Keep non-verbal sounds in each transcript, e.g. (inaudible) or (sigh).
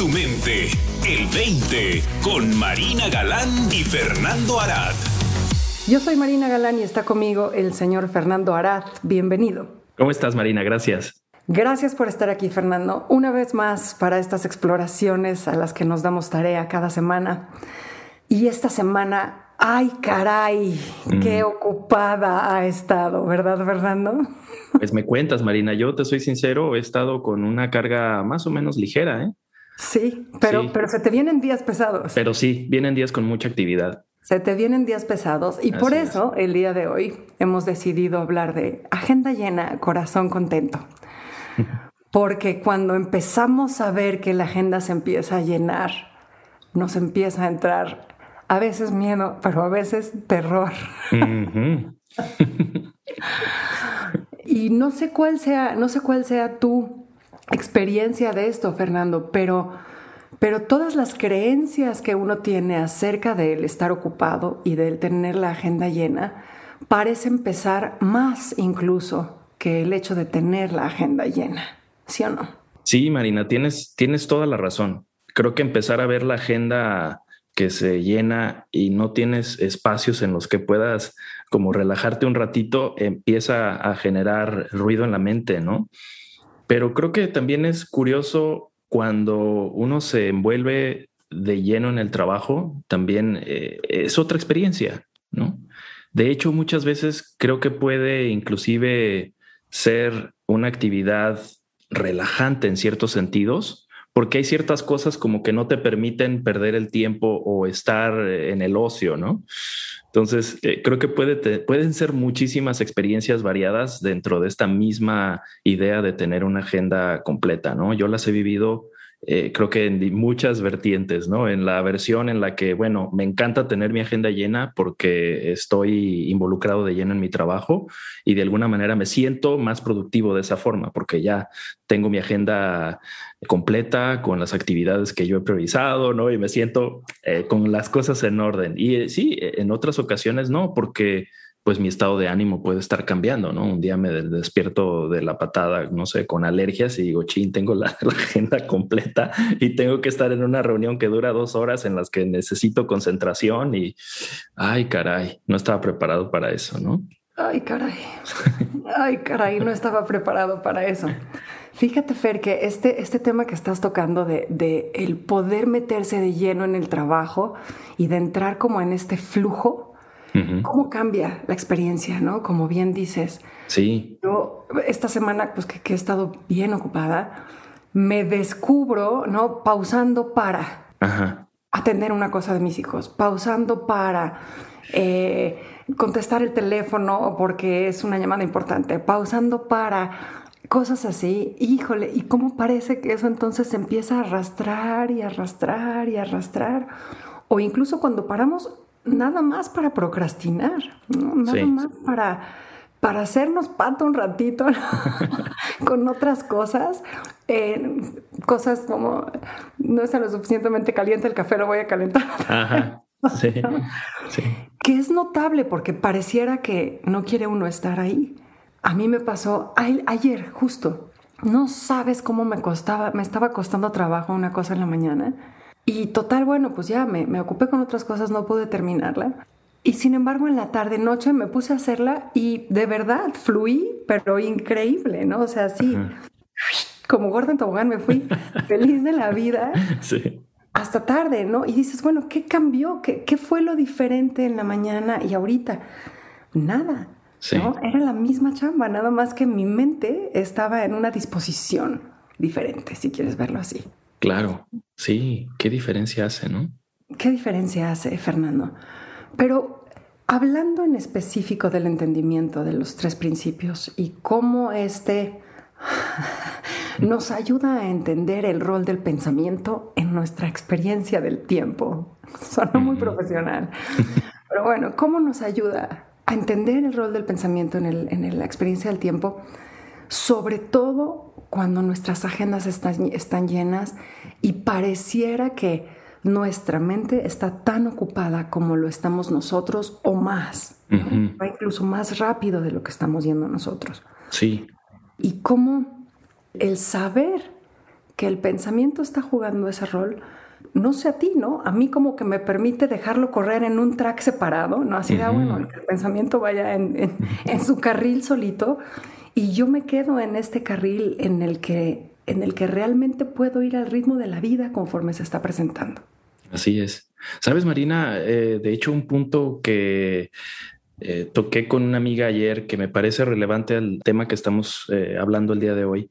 tu mente. El 20 con Marina Galán y Fernando Arad. Yo soy Marina Galán y está conmigo el señor Fernando Arad. Bienvenido. ¿Cómo estás, Marina? Gracias. Gracias por estar aquí, Fernando, una vez más para estas exploraciones a las que nos damos tarea cada semana. Y esta semana, ay caray, qué ocupada ha estado, ¿verdad, Fernando? Pues me cuentas, Marina, yo te soy sincero, he estado con una carga más o menos ligera, ¿eh? Sí, pero, pero se te vienen días pesados. Pero sí, vienen días con mucha actividad. Se te vienen días pesados y por eso el día de hoy hemos decidido hablar de agenda llena, corazón contento. (laughs) Porque cuando empezamos a ver que la agenda se empieza a llenar, nos empieza a entrar a veces miedo, pero a veces terror. (laughs) y no sé cuál sea, no sé cuál sea tu experiencia de esto, Fernando, pero, pero todas las creencias que uno tiene acerca del estar ocupado y del tener la agenda llena parecen pesar más incluso que el hecho de tener la agenda llena, ¿sí o no? Sí, Marina, tienes, tienes toda la razón. Creo que empezar a ver la agenda que se llena y no tienes espacios en los que puedas como relajarte un ratito, empieza a generar ruido en la mente, ¿no? Pero creo que también es curioso cuando uno se envuelve de lleno en el trabajo, también eh, es otra experiencia, ¿no? De hecho, muchas veces creo que puede inclusive ser una actividad relajante en ciertos sentidos, porque hay ciertas cosas como que no te permiten perder el tiempo o estar en el ocio, ¿no? Entonces, eh, creo que puede pueden ser muchísimas experiencias variadas dentro de esta misma idea de tener una agenda completa, ¿no? Yo las he vivido eh, creo que en muchas vertientes, ¿no? En la versión en la que, bueno, me encanta tener mi agenda llena porque estoy involucrado de lleno en mi trabajo y de alguna manera me siento más productivo de esa forma porque ya tengo mi agenda completa con las actividades que yo he priorizado, ¿no? Y me siento eh, con las cosas en orden. Y eh, sí, en otras ocasiones no, porque pues mi estado de ánimo puede estar cambiando, ¿no? Un día me despierto de la patada, no sé, con alergias y digo, chin, tengo (laughs) la, agenda completa y tengo que estar en una reunión que dura dos horas en las que necesito concentración y, ay, caray, no estaba preparado para eso, ¿no? Ay, caray. Ay, caray, no estaba preparado para eso. Fíjate, Fer, que este, este tema que estás tocando de, de el poder meterse de lleno en el trabajo y de entrar como en este flujo, ¿Cómo cambia la experiencia, no? Como bien dices. Sí. Yo esta semana, pues que, he estado bien ocupada, me descubro, ¿no? Pausando para atender una cosa de mis hijos, pausando para eh, contestar el teléfono porque es una llamada importante, pausando para cosas así. Híjole, ¿y cómo parece que eso entonces se empieza a arrastrar y arrastrar y arrastrar? O incluso cuando paramos nada más para procrastinar, nada más para, para hacernos pato un ratito (laughs) con otras cosas, cosas como no está lo suficientemente caliente el café, lo voy a calentar. Ajá. (laughs) Sí, sí. Que es notable porque pareciera que no quiere uno estar ahí. A mí me pasó ayer, justo. No sabes cómo me costaba, me estaba costando trabajo una cosa en la mañana y total, bueno, pues ya me, me ocupé con otras cosas, no pude terminarla. Y sin embargo, en la tarde, noche me puse a hacerla y de verdad fluí, pero increíble, ¿no? O sea, sí, como Gordon Tobogán me fui (laughs) feliz de la vida. Sí. Hasta tarde, ¿no? Y dices, bueno, ¿qué cambió? ¿Qué, ¿Qué, fue lo diferente en la mañana y ahorita? Nada. Sí. ¿no? Era la misma chamba, nada más que mi mente estaba en una disposición diferente, si quieres verlo así. Claro, sí, qué diferencia hace, ¿no? ¿Qué diferencia hace, Fernando? Pero hablando en específico del entendimiento de los tres principios y cómo este (laughs) nos ayuda a entender el rol del pensamiento en nuestra experiencia del tiempo. Suena muy profesional. Pero bueno, ¿cómo nos ayuda a entender el rol del pensamiento en, el, en la experiencia del tiempo? Sobre todo cuando nuestras agendas están, están llenas y pareciera que nuestra mente está tan ocupada como lo estamos nosotros o más, va incluso más rápido de lo que estamos yendo nosotros. Sí. Y cómo el saber que el pensamiento está jugando ese rol, no sé a ti, ¿no? A mí como que me permite dejarlo correr en un track separado, ¿no? Así de, ah, bueno, que el pensamiento vaya en, su carril solito y yo me quedo en este carril en el que, en el que realmente puedo ir al ritmo de la vida conforme se está presentando. Así es. Sabes, Marina, eh, de hecho, un punto que eh, toqué con una amiga ayer que me parece relevante al tema que estamos eh, hablando el día de hoy,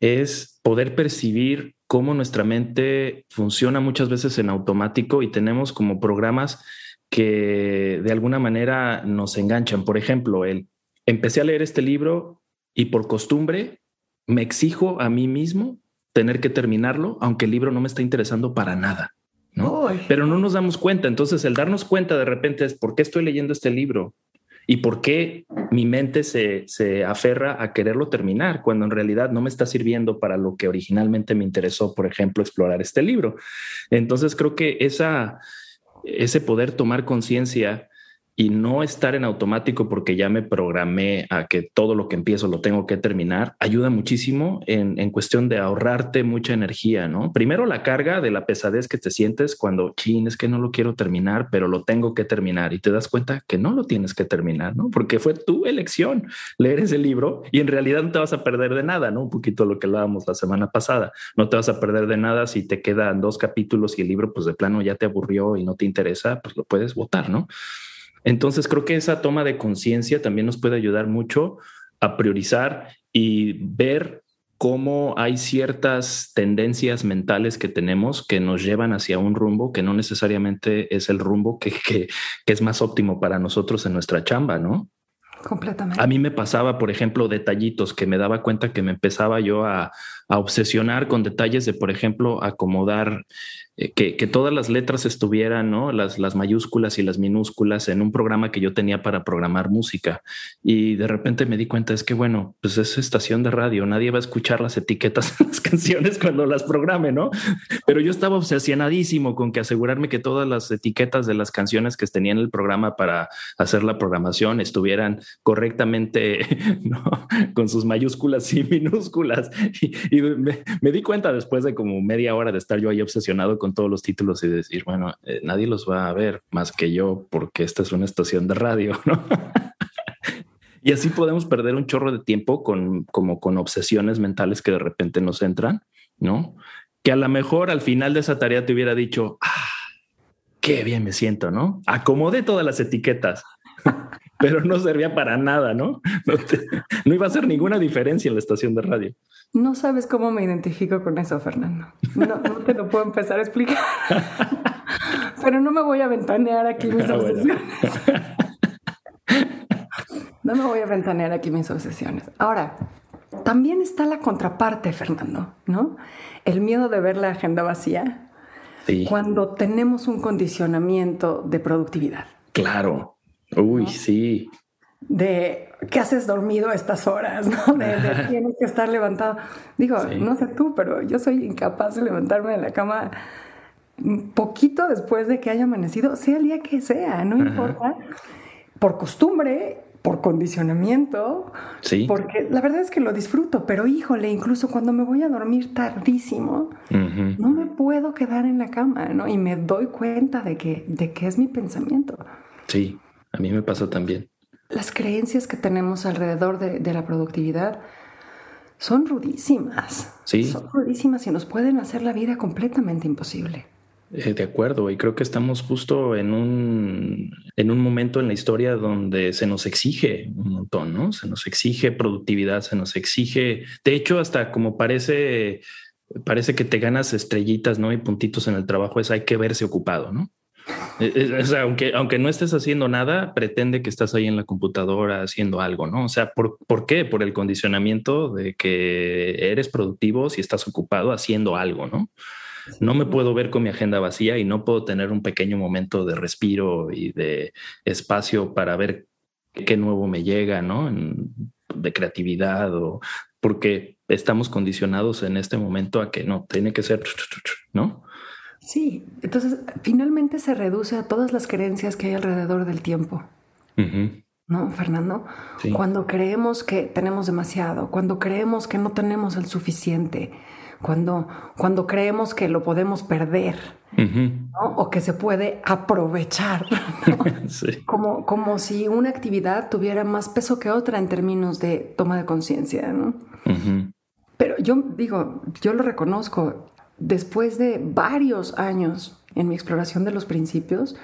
es poder percibir cómo nuestra mente funciona muchas veces en automático y tenemos como programas que de alguna manera nos enganchan. Por ejemplo, el empecé a leer este libro y por costumbre me exijo a mí mismo tener que terminarlo, aunque el libro no me está interesando para nada. ¿no? Pero no nos damos cuenta. Entonces, el darnos cuenta de repente es por qué estoy leyendo este libro y por qué mi mente se, se, aferra a quererlo terminar cuando en realidad no me está sirviendo para lo que originalmente me interesó, por ejemplo, explorar este libro. Entonces, creo que esa, ese poder tomar conciencia y no estar en automático porque ya me programé a que todo lo que empiezo lo tengo que terminar, ayuda muchísimo en, en, cuestión de ahorrarte mucha energía, ¿no? Primero la carga de la pesadez que te sientes cuando, chin, es que no lo quiero terminar, pero lo tengo que terminar y te das cuenta que no lo tienes que terminar, ¿no? Porque fue tu elección leer ese libro y en realidad no te vas a perder de nada, ¿no? Un poquito lo que hablábamos la semana pasada, no te vas a perder de nada si te quedan dos capítulos y el libro pues de plano ya te aburrió y no te interesa, pues lo puedes votar, ¿no? Entonces creo que esa toma de conciencia también nos puede ayudar mucho a priorizar y ver cómo hay ciertas tendencias mentales que tenemos que nos llevan hacia un rumbo que no necesariamente es el rumbo que, que, es más óptimo para nosotros en nuestra chamba, ¿no? Completamente. A mí me pasaba, por ejemplo, detallitos que me daba cuenta que me empezaba yo a, a obsesionar con detalles de, por ejemplo, acomodar eh, que, todas las letras estuvieran, ¿no? Las, las mayúsculas y las minúsculas en un programa que yo tenía para programar música. Y de repente me di cuenta, es que, bueno, pues es estación de radio, nadie va a escuchar las etiquetas de las (laughs) canciones cuando las programe, ¿no? Pero yo estaba obsesionadísimo con que asegurarme que todas las etiquetas de las canciones que tenía en el programa para hacer la programación estuvieran correctamente, (laughs) ¿no? Con sus mayúsculas y minúsculas. Me, di cuenta después de como media hora de estar yo ahí obsesionado con todos los títulos y decir, bueno, eh, nadie los va a ver más que yo porque esta es una estación de radio, (laughs) y así podemos perder un chorro de tiempo con como con obsesiones mentales que de repente nos entran, ¿no? Que a lo mejor al final de esa tarea te hubiera dicho, ah, qué bien me siento, ¿no? Acomodé todas las etiquetas. (laughs) pero no servía para nada, ¿no? No, iba a hacer ninguna diferencia en la estación de radio. No sabes cómo me identifico con eso, Fernando. No, te lo puedo empezar a explicar. (laughs) pero no me voy a ventanear aquí mis ah, obsesiones. No me voy a ventanear aquí mis obsesiones. Ahora, también está la contraparte, Fernando, ¿no? El miedo de ver la agenda vacía cuando tenemos un condicionamiento de productividad. Claro. Uy, sí. De qué haces dormido a estas horas, ¿no? (laughs) De, tienes que estar levantado. Digo, no sé tú, pero yo soy incapaz de levantarme de la cama poquito después de que haya amanecido, sea el día que sea, no importa. Por costumbre, por condicionamiento, sí. porque la verdad es que lo disfruto, pero híjole, incluso cuando me voy a dormir tardísimo, no me puedo quedar en la cama, ¿no? Y me doy cuenta de que, de que es mi pensamiento. Sí. A mí me pasa también. Las creencias que tenemos alrededor de, la productividad son rudísimas. Sí. Son rudísimas y nos pueden hacer la vida completamente imposible. Eh, de acuerdo, y creo que estamos justo en un, en un momento en la historia donde se nos exige un montón, ¿no? Se nos exige productividad, se nos exige, de hecho, hasta como parece, parece que te ganas estrellitas, ¿no? Y puntitos en el trabajo, es hay que verse ocupado, ¿no? Eh, eh, o sea, aunque, aunque no estés haciendo nada, pretende que estás ahí en la computadora haciendo algo, ¿no? O sea, ¿por, ¿por qué? Por el condicionamiento de que eres productivo si estás ocupado haciendo algo, ¿no? No me puedo ver con mi agenda vacía y no puedo tener un pequeño momento de respiro y de espacio para ver qué nuevo me llega, ¿no? de creatividad o porque estamos condicionados en este momento a que no, tiene que ser, ¿no? Sí, entonces finalmente se reduce a todas las creencias que hay alrededor del tiempo. ¿no, Fernando? Cuando creemos que tenemos demasiado, cuando creemos que no tenemos el suficiente, cuando, cuando creemos que lo podemos perder o que se puede aprovechar, (laughs) (laughs) como, como si una actividad tuviera más peso que otra en términos de toma de conciencia. ¿no? Pero yo digo, yo lo reconozco, después de varios años en mi exploración de los principios,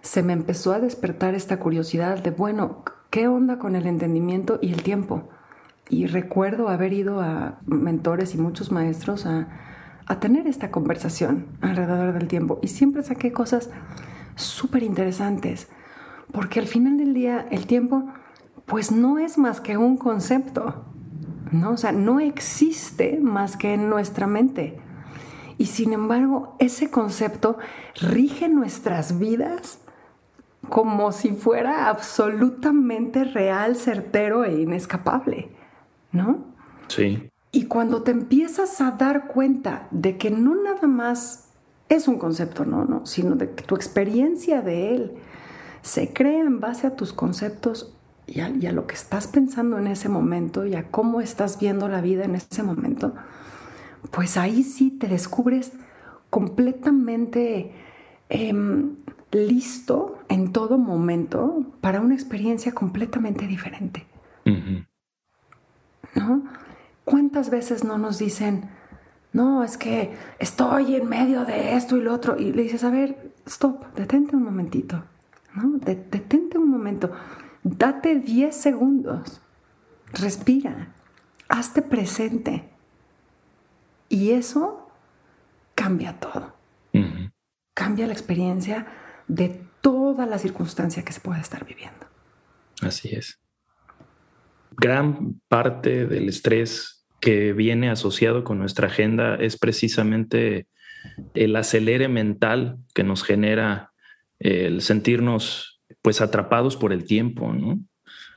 se me empezó a despertar esta curiosidad de, bueno, ¿qué onda con el entendimiento y el tiempo? Y recuerdo haber ido a mentores y muchos maestros a, tener esta conversación alrededor del tiempo y siempre saqué cosas súper interesantes, porque al final del día el tiempo pues no es más que un concepto, ¿no? O sea, no existe más que en nuestra mente. Y sin embargo, ese concepto rige nuestras vidas como si fuera absolutamente real, certero e inescapable, ¿no? Sí. Y cuando te empiezas a dar cuenta de que no nada más es un concepto, no, no, sino de que tu experiencia de él se crea en base a tus conceptos y a, y a lo que estás pensando en ese momento y a cómo estás viendo la vida en ese momento, pues ahí sí te descubres completamente em, listo en todo momento para una experiencia completamente diferente. ¿No? ¿Cuántas veces no nos dicen, no, es que estoy en medio de esto y lo otro? Y le dices, a ver, stop, detente un momentito, ¿no? detente un momento, date 10 segundos, respira, hazte presente y eso cambia todo. Cambia la experiencia de toda la circunstancia que se pueda estar viviendo. Así es. Gran parte del estrés que viene asociado con nuestra agenda es precisamente el acelere mental que nos genera el sentirnos pues atrapados por el tiempo, ¿no?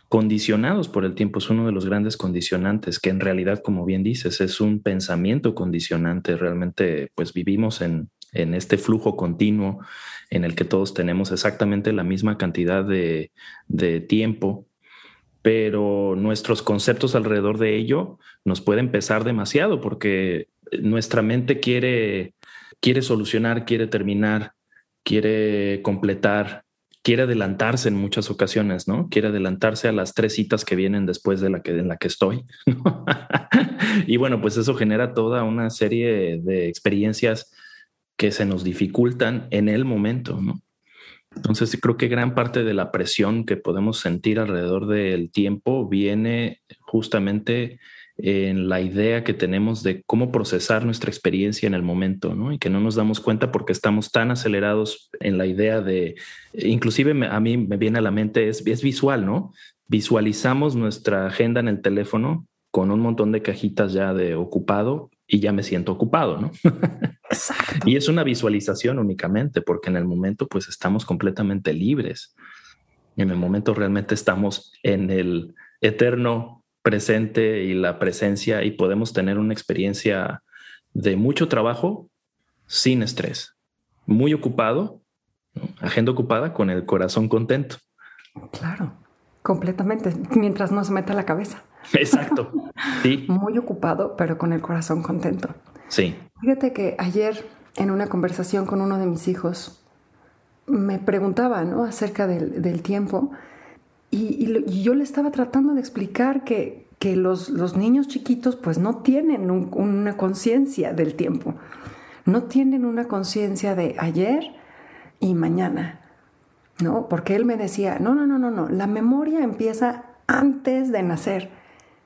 Condicionados por el tiempo es uno de los grandes condicionantes, que en realidad, como bien dices, es un pensamiento condicionante. Realmente, pues vivimos en, este flujo continuo en el que todos tenemos exactamente la misma cantidad de, tiempo, pero nuestros conceptos alrededor de ello nos pueden pesar demasiado porque nuestra mente quiere, quiere solucionar, quiere terminar, quiere completar, quiere adelantarse en muchas ocasiones, ¿no? Quiere adelantarse a las tres citas que vienen después de la que, en la que estoy. (laughs) y bueno, pues eso genera toda una serie de experiencias que se nos dificultan en el momento, ¿no? Entonces creo que gran parte de la presión que podemos sentir alrededor del tiempo viene justamente en la idea que tenemos de cómo procesar nuestra experiencia en el momento, ¿no? Y que no nos damos cuenta porque estamos tan acelerados en la idea de, inclusive a mí me viene a la mente, es, es visual, ¿no? Visualizamos nuestra agenda en el teléfono con un montón de cajitas ya de ocupado y ya me siento ocupado, ¿no? (laughs) y es una visualización únicamente porque en el momento pues estamos completamente libres. En el momento realmente estamos en el eterno presente y la presencia y podemos tener una experiencia de mucho trabajo sin estrés, muy ocupado, agenda ocupada con el corazón contento. Claro, completamente, mientras no se meta la cabeza. Exacto. (laughs) Sí. muy ocupado, pero con el corazón contento. Sí. Fíjate que ayer en una conversación con uno de mis hijos me preguntaba ¿no? acerca del tiempo y, yo le estaba tratando de explicar que, los, niños chiquitos pues no tienen una conciencia del tiempo, no tienen una conciencia de ayer y mañana, ¿no? Porque él me decía, no, no, no, no, no, la memoria empieza antes de nacer.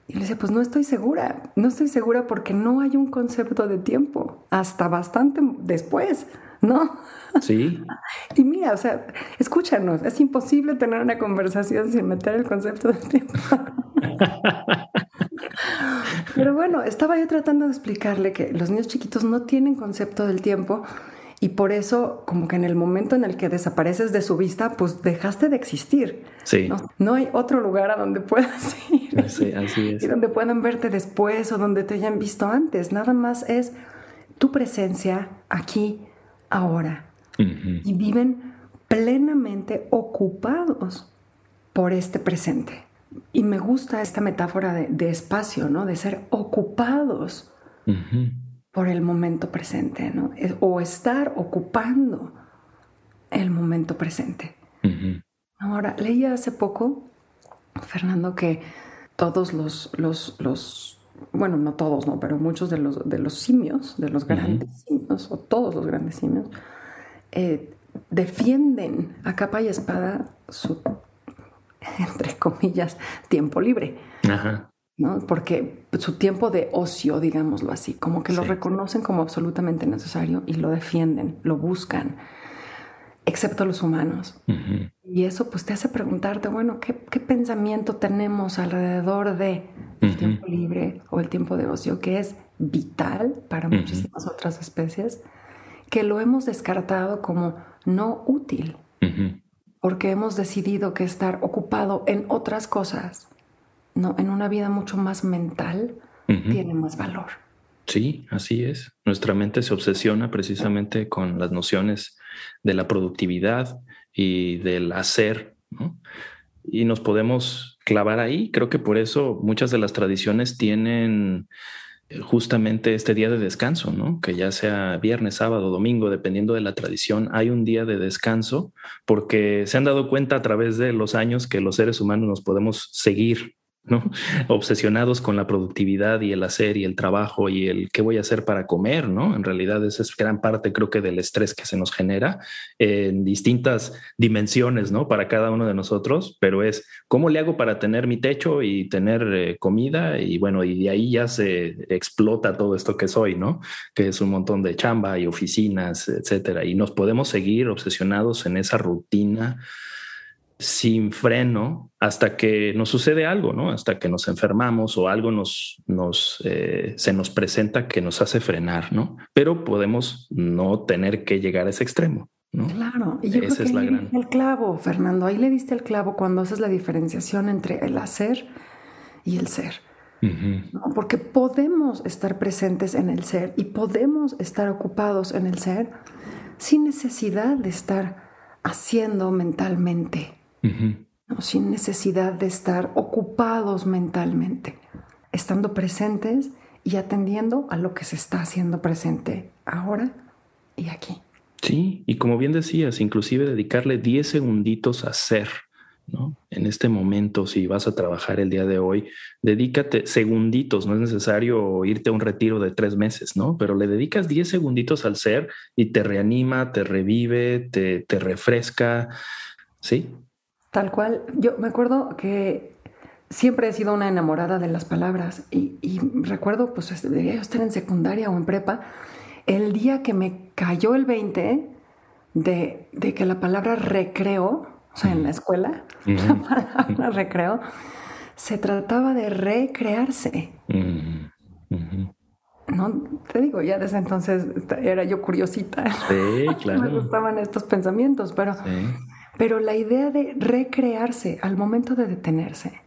Y le decía, pues no estoy segura, no estoy segura porque no hay un concepto de tiempo, hasta bastante después. ¿No? Sí. Y mira, o sea, escúchanos, es imposible tener una conversación sin meter el concepto del tiempo. (laughs) Pero bueno, estaba yo tratando de explicarle que los niños chiquitos no tienen concepto del tiempo y por eso como que en el momento en el que desapareces de su vista, pues dejaste de existir. Sí. No, hay otro lugar a donde puedas (laughs) ir. Sí, así es. Y donde puedan verte después o donde te hayan visto antes. Nada más es tu presencia aquí ahora y viven plenamente ocupados por este presente. Y me gusta esta metáfora de, espacio, ¿no? De ser ocupados por el momento presente, ¿no? O estar ocupando el momento presente. Ahora, leí hace poco, Fernando, que todos los, los, los, bueno, no todos, no, pero muchos de los, de los simios, de los grandes simios, o todos los grandes simios, eh, defienden a capa y espada su, (laughs) entre comillas, tiempo libre. ¿no? Porque su tiempo de ocio, digámoslo así, como que lo reconocen como absolutamente necesario y lo defienden, lo buscan, excepto los humanos. Y eso pues te hace preguntarte, bueno, ¿qué, pensamiento tenemos alrededor de el tiempo libre o el tiempo de ocio, que es vital para muchísimas otras especies, que lo hemos descartado como no útil, porque hemos decidido que estar ocupado en otras cosas, no, en una vida mucho más mental, tiene más valor. Sí, así es. Nuestra mente se obsesiona precisamente con las nociones de la productividad y del hacer, Y nos podemos clavar ahí. Creo que por eso muchas de las tradiciones tienen eh, justamente este día de descanso, ¿no? Que ya sea viernes, sábado, domingo, dependiendo de la tradición, hay un día de descanso porque se han dado cuenta a través de los años que los seres humanos nos podemos seguir ¿no? Obsesionados con la productividad y el hacer y el trabajo y el qué voy a hacer para comer, ¿no? En realidad esa es gran parte, creo que, del estrés que se nos genera en distintas dimensiones, ¿no? Para cada uno de nosotros, pero es cómo le hago para tener mi techo y tener eh, comida y bueno, y de ahí ya se explota todo esto que soy, ¿no? Que es un montón de chamba y oficinas, etcétera. Y nos podemos seguir obsesionados en esa rutina sin freno hasta que nos sucede algo, ¿no? Hasta que nos enfermamos o algo nos, nos eh, se nos presenta que nos hace frenar, ¿no? Pero podemos no tener que llegar a ese extremo. ¿no? Claro, y yo creo que es ahí le el clavo, Fernando. Ahí le diste el clavo cuando haces la diferenciación entre el hacer y el ser. Porque podemos estar presentes en el ser y podemos estar ocupados en el ser sin necesidad de estar haciendo mentalmente sin necesidad de estar ocupados mentalmente, estando presentes y atendiendo a lo que se está haciendo presente ahora y aquí. Sí, y como bien decías, inclusive dedicarle 10 segunditos a ser, ¿no? En este momento, si vas a trabajar el día de hoy, dedícate segunditos, no es necesario irte a un retiro de tres meses, ¿no? Pero le dedicas 10 segunditos al ser y te reanima, te revive, te, te refresca, ¿sí? Tal cual. Yo me acuerdo que siempre he sido una enamorada de las palabras y, recuerdo, pues debía yo estar en secundaria o en prepa, el día que me cayó el 20 de, que la palabra recreo, o sea, en la escuela, (laughs) la palabra recreo, se trataba de recrearse. No, te digo, ya desde entonces era yo curiosita. Sí, (laughs) claro. me gustaban estos pensamientos, pero... Pero la idea de recrearse al momento de detenerse,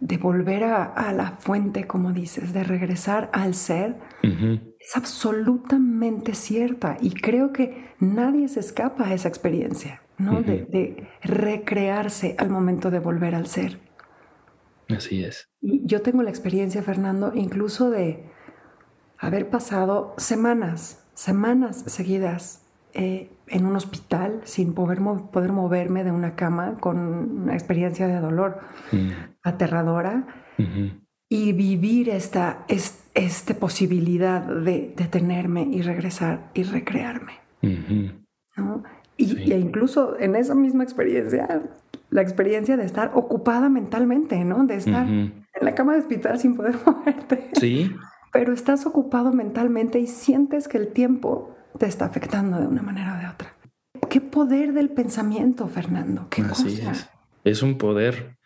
de volver a, la fuente, como dices, de regresar al ser, es absolutamente cierta. Y creo que nadie se escapa a esa experiencia, ¿no? de, recrearse al momento de volver al ser. Así es. yo tengo la experiencia, Fernando, incluso de haber pasado semanas, semanas seguidas eh, en un hospital sin poder, poder moverme de una cama con una experiencia de dolor mm. aterradora y vivir esta, esta posibilidad de detenerme y regresar y recrearme. y, e incluso en esa misma experiencia, la experiencia de estar ocupada mentalmente, ¿no? De estar en la cama de hospital sin poder (laughs) moverte. Sí. Pero estás ocupado mentalmente y sientes que el tiempo te está afectando de una manera o de otra. ¿Qué poder del pensamiento, Fernando? ¿Qué Así es. Es un poder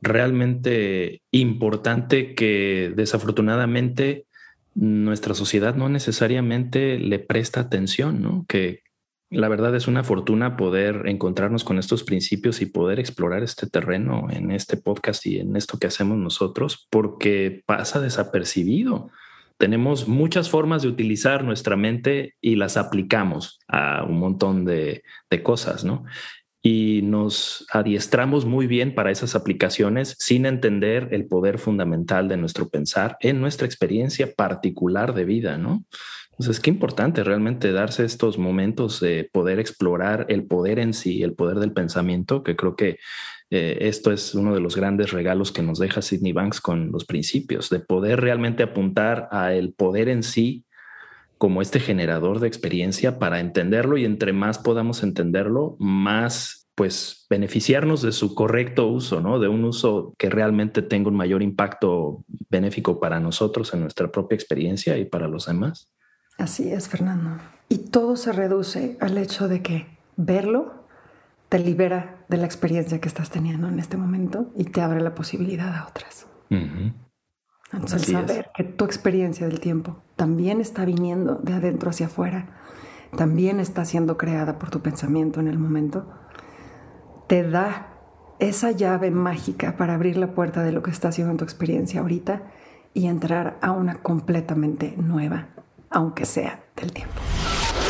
realmente importante que desafortunadamente nuestra sociedad no necesariamente le presta atención, ¿no? Que la verdad es una fortuna poder encontrarnos con estos principios y poder explorar este terreno en este podcast y en esto que hacemos nosotros, porque pasa desapercibido tenemos muchas formas de utilizar nuestra mente y las aplicamos a un montón de, cosas, ¿no? y nos adiestramos muy bien para esas aplicaciones sin entender el poder fundamental de nuestro pensar en nuestra experiencia particular de vida, ¿no? Entonces, qué importante realmente darse estos momentos de poder explorar el poder en sí, el poder del pensamiento, que creo que eh, esto es uno de los grandes regalos que nos deja Sidney Banks con los principios, de poder realmente apuntar a el poder en sí como este generador de experiencia para entenderlo y entre más podamos entenderlo, más pues beneficiarnos de su correcto uso, ¿no? De un uso que realmente tenga un mayor impacto benéfico para nosotros en nuestra propia experiencia y para los demás. Así es, Fernando. Y todo se reduce al hecho de que verlo te libera de la experiencia que estás teniendo en este momento y te abre la posibilidad a otras. Entonces, saber que tu experiencia del tiempo también está viniendo de adentro hacia afuera, también está siendo creada por tu pensamiento en el momento, te da esa llave mágica para abrir la puerta de lo que está haciendo en tu experiencia ahorita y entrar a una completamente nueva, aunque sea del tiempo.